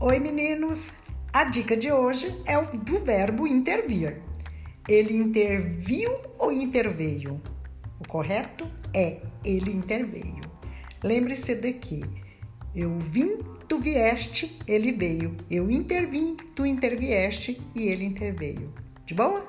Oi, meninos! A dica de hoje é do verbo intervir. Ele interviu ou interveio? O correto é ele interveio. Lembre-se de que eu vim, tu vieste, ele veio. Eu intervim, tu intervieste e ele interveio. De boa?